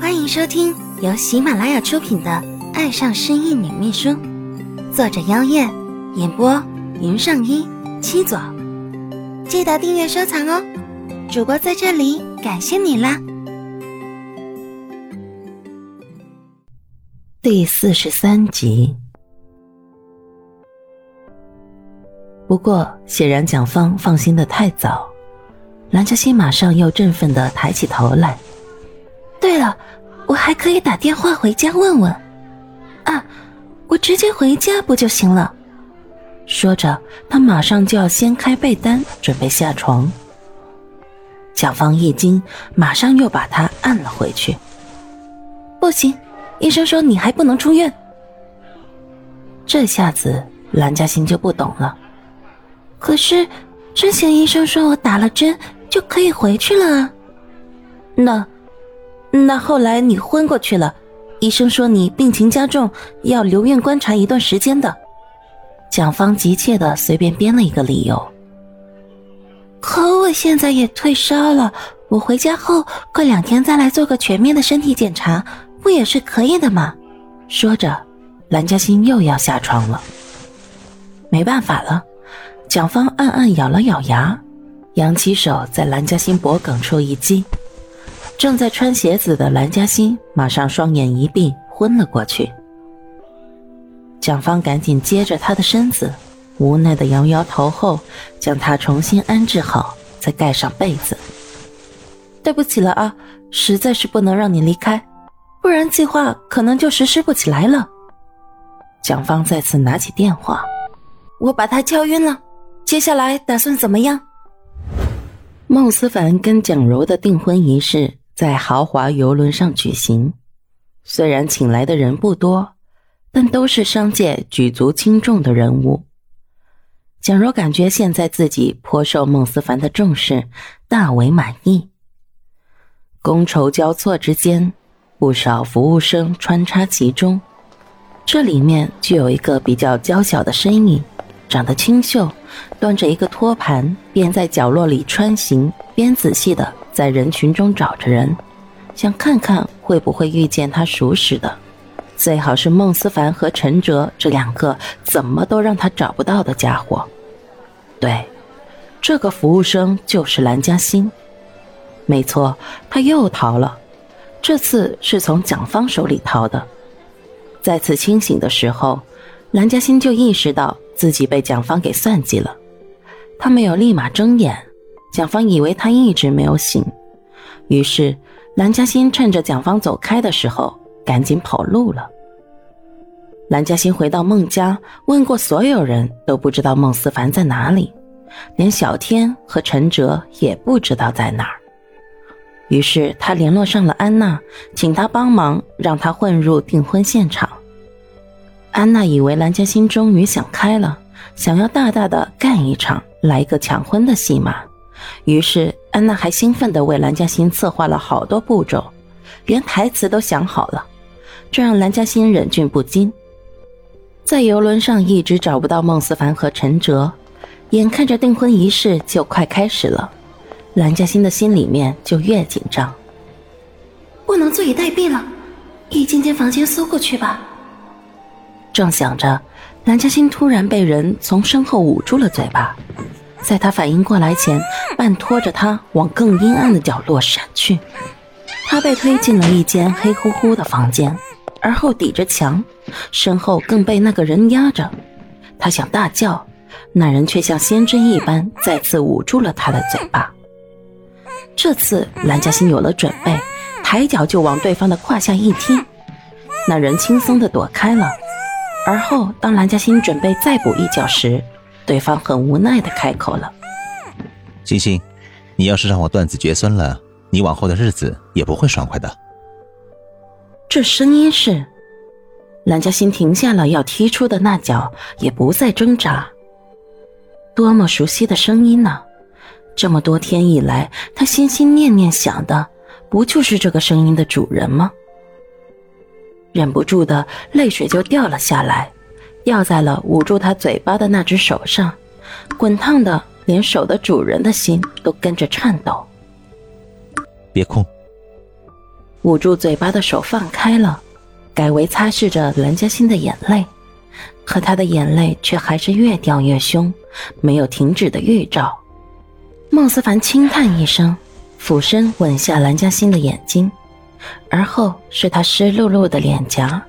欢迎收听由喜马拉雅出品的《爱上失忆女秘书》，作者：妖艳，演播：云上一七左。记得订阅收藏哦！主播在这里感谢你啦！第四十三集。不过，显然蒋方放心的太早，蓝嘉欣马上又振奋的抬起头来。对了，我还可以打电话回家问问。啊，我直接回家不就行了？说着，他马上就要掀开被单，准备下床。蒋方一惊，马上又把他按了回去。不行，医生说你还不能出院。这下子蓝嘉欣就不懂了。可是，之前医生说我打了针就可以回去了啊。那，那后来你昏过去了，医生说你病情加重，要留院观察一段时间的。蒋方急切的随便编了一个理由。可我现在也退烧了，我回家后过两天再来做个全面的身体检查，不也是可以的吗？说着，蓝嘉欣又要下床了。没办法了。蒋方暗暗咬了咬牙，扬起手在蓝嘉欣脖颈处一击，正在穿鞋子的蓝嘉欣马上双眼一闭，昏了过去。蒋方赶紧接着他的身子，无奈的摇摇头后，将他重新安置好，再盖上被子。对不起了啊，实在是不能让你离开，不然计划可能就实施不起来了。蒋方再次拿起电话，我把他敲晕了。接下来打算怎么样？孟思凡跟蒋柔的订婚仪式在豪华游轮上举行，虽然请来的人不多，但都是商界举足轻重的人物。蒋柔感觉现在自己颇受孟思凡的重视，大为满意。觥筹交错之间，不少服务生穿插其中，这里面就有一个比较娇小的身影。长得清秀，端着一个托盘，边在角落里穿行，边仔细的在人群中找着人，想看看会不会遇见他熟识的，最好是孟思凡和陈哲这两个怎么都让他找不到的家伙。对，这个服务生就是蓝嘉欣。没错，他又逃了，这次是从蒋方手里逃的。再次清醒的时候，蓝嘉欣就意识到。自己被蒋方给算计了，他没有立马睁眼，蒋方以为他一直没有醒，于是蓝嘉欣趁着蒋方走开的时候，赶紧跑路了。蓝嘉欣回到孟家，问过所有人都不知道孟思凡在哪里，连小天和陈哲也不知道在哪儿。于是他联络上了安娜，请她帮忙，让她混入订婚现场。安娜以为蓝嘉欣终于想开了，想要大大的干一场，来一个抢婚的戏码。于是安娜还兴奋地为蓝嘉欣策划了好多步骤，连台词都想好了，这让蓝嘉欣忍俊不禁。在游轮上一直找不到孟思凡和陈哲，眼看着订婚仪式就快开始了，蓝嘉欣的心里面就越紧张。不能坐以待毙了，一间间房间搜过去吧。正想着，蓝嘉欣突然被人从身后捂住了嘴巴，在他反应过来前，半拖着他往更阴暗的角落闪去。他被推进了一间黑乎乎的房间，而后抵着墙，身后更被那个人压着。他想大叫，那人却像仙针一般再次捂住了他的嘴巴。这次蓝嘉欣有了准备，抬脚就往对方的胯下一踢，那人轻松的躲开了。而后，当蓝嘉欣准备再补一脚时，对方很无奈的开口了：“欣欣，你要是让我断子绝孙了，你往后的日子也不会爽快的。”这声音是蓝嘉欣停下了要踢出的那脚，也不再挣扎。多么熟悉的声音呢！这么多天以来，他心心念念想的，不就是这个声音的主人吗？忍不住的泪水就掉了下来，掉在了捂住他嘴巴的那只手上，滚烫的连手的主人的心都跟着颤抖。别哭。捂住嘴巴的手放开了，改为擦拭着蓝嘉欣的眼泪，可他的眼泪却还是越掉越凶，没有停止的预兆。孟思凡轻叹一声，俯身吻下蓝嘉欣的眼睛，而后是他湿漉漉的脸颊，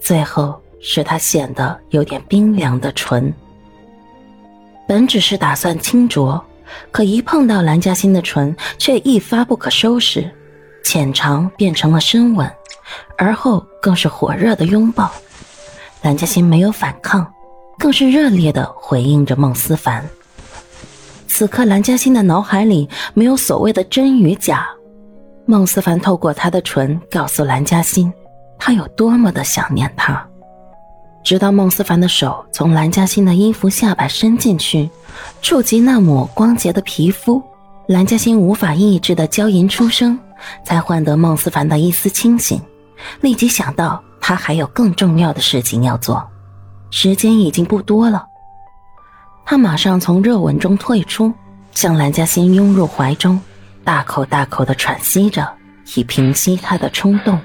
最后使他显得有点冰凉的唇。本只是打算轻啄，可一碰到蓝嘉欣的唇，却一发不可收拾。浅尝变成了深吻，而后更是火热的拥抱。蓝嘉欣没有反抗，更是热烈的回应着孟思凡。此刻，蓝嘉欣的脑海里没有所谓的真与假。孟思凡透过他的唇告诉蓝嘉欣，他有多么的想念她。直到孟思凡的手从蓝嘉欣的衣服下摆伸进去，触及那抹光洁的皮肤，蓝嘉欣无法抑制的娇吟出声。才换得孟思凡的一丝清醒，立即想到他还有更重要的事情要做，时间已经不多了。他马上从热吻中退出，将蓝嘉欣拥入怀中，大口大口的喘息着，以平息他的冲动。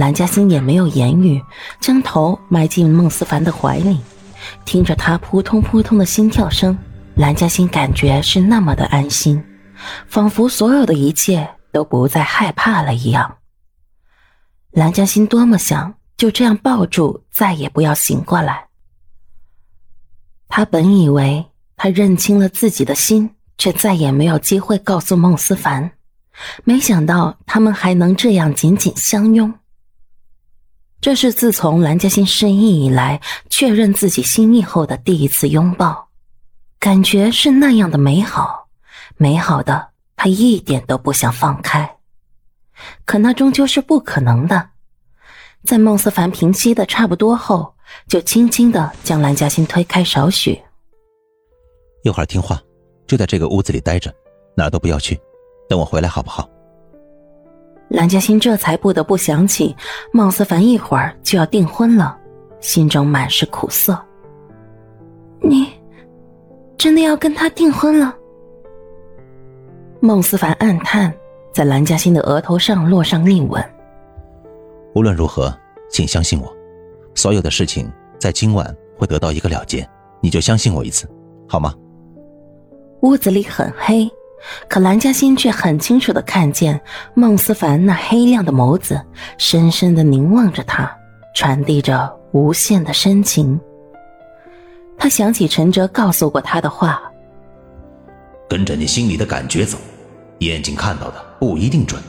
蓝嘉欣也没有言语，将头埋进孟思凡的怀里，听着他扑通扑通的心跳声，蓝嘉欣感觉是那么的安心，仿佛所有的一切。都不再害怕了一样。蓝嘉欣多么想就这样抱住，再也不要醒过来。他本以为他认清了自己的心，却再也没有机会告诉孟思凡，没想到他们还能这样紧紧相拥。这是自从蓝嘉欣失忆以来，确认自己心意后的第一次拥抱，感觉是那样的美好，美好的。他一点都不想放开，可那终究是不可能的。在孟思凡平息的差不多后，就轻轻的将蓝嘉欣推开少许。一会儿听话，就在这个屋子里待着，哪都不要去，等我回来好不好？蓝嘉欣这才不得不想起孟思凡一会儿就要订婚了，心中满是苦涩。你真的要跟他订婚了？孟思凡暗叹，在蓝嘉欣的额头上落上一吻。无论如何，请相信我，所有的事情在今晚会得到一个了结，你就相信我一次，好吗？屋子里很黑，可蓝嘉欣却很清楚的看见孟思凡那黑亮的眸子，深深的凝望着他，传递着无限的深情。他想起陈哲告诉过他的话。跟着你心里的感觉走，眼睛看到的不一定准，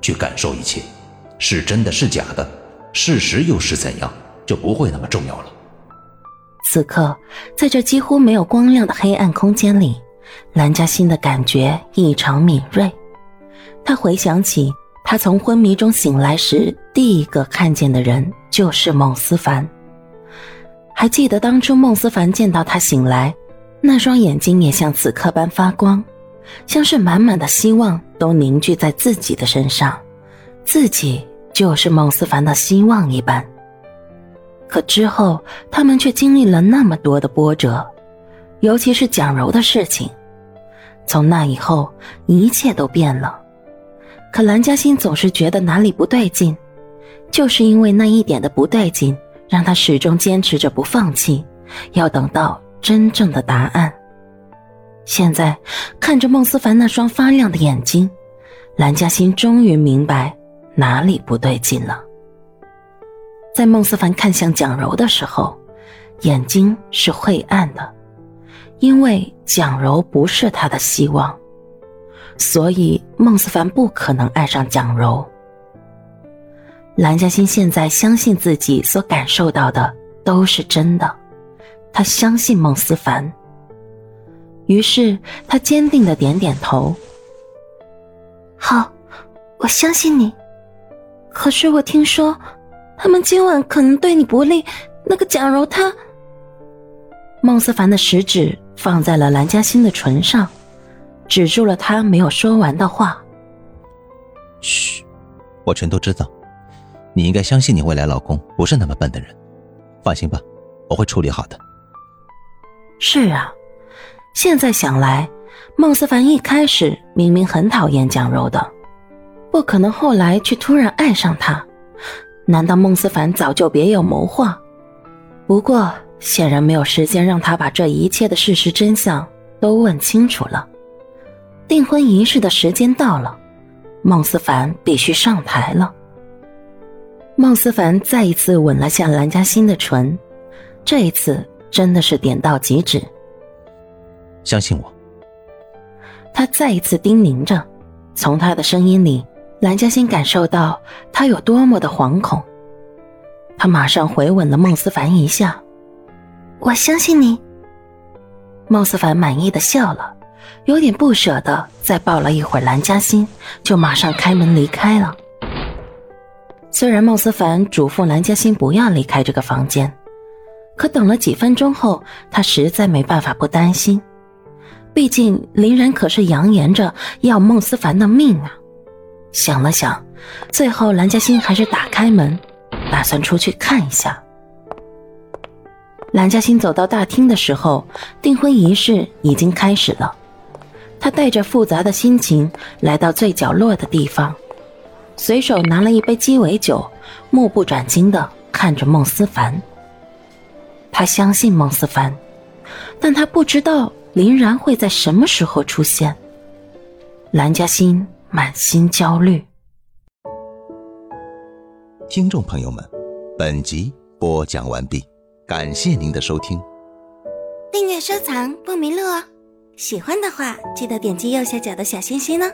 去感受一切，是真的是假的，事实又是怎样，就不会那么重要了。此刻，在这几乎没有光亮的黑暗空间里，蓝嘉欣的感觉异常敏锐。他回想起，他从昏迷中醒来时，第一个看见的人就是孟思凡。还记得当初孟思凡见到他醒来。那双眼睛也像此刻般发光，像是满满的希望都凝聚在自己的身上，自己就是孟思凡的希望一般。可之后，他们却经历了那么多的波折，尤其是蒋柔的事情。从那以后，一切都变了。可蓝嘉欣总是觉得哪里不对劲，就是因为那一点的不对劲，让他始终坚持着不放弃，要等到。真正的答案。现在看着孟思凡那双发亮的眼睛，蓝嘉欣终于明白哪里不对劲了。在孟思凡看向蒋柔的时候，眼睛是晦暗的，因为蒋柔不是他的希望，所以孟思凡不可能爱上蒋柔。蓝嘉欣现在相信自己所感受到的都是真的。他相信孟思凡，于是他坚定的点点头。好，我相信你。可是我听说，他们今晚可能对你不利。那个蒋柔，她……孟思凡的食指放在了蓝嘉欣的唇上，止住了他没有说完的话。嘘，我全都知道。你应该相信你未来老公不是那么笨的人。放心吧，我会处理好的。是啊，现在想来，孟思凡一开始明明很讨厌蒋柔的，不可能后来却突然爱上他。难道孟思凡早就别有谋划？不过显然没有时间让他把这一切的事实真相都问清楚了。订婚仪式的时间到了，孟思凡必须上台了。孟思凡再一次吻了下蓝嘉欣的唇，这一次真的是点到即止。相信我，他再一次叮咛着，从他的声音里。蓝嘉欣感受到他有多么的惶恐，他马上回吻了孟思凡一下。我相信你。孟思凡满意的笑了，有点不舍得再抱了一会儿蓝嘉欣，就马上开门离开了。虽然孟思凡嘱咐蓝嘉欣不要离开这个房间，可等了几分钟后，他实在没办法不担心，毕竟林然可是扬言着要孟思凡的命啊。想了想，最后蓝嘉欣还是打开门，打算出去看一下。蓝嘉欣走到大厅的时候，订婚仪式已经开始了。她带着复杂的心情来到最角落的地方，随手拿了一杯鸡尾酒，目不转睛的看着孟思凡。他相信孟思凡，但他不知道林然会在什么时候出现。蓝嘉欣。满心焦虑。听众朋友们，本集播讲完毕，感谢您的收听。订阅收藏不迷路哦，喜欢的话记得点击右下角的小心心哦。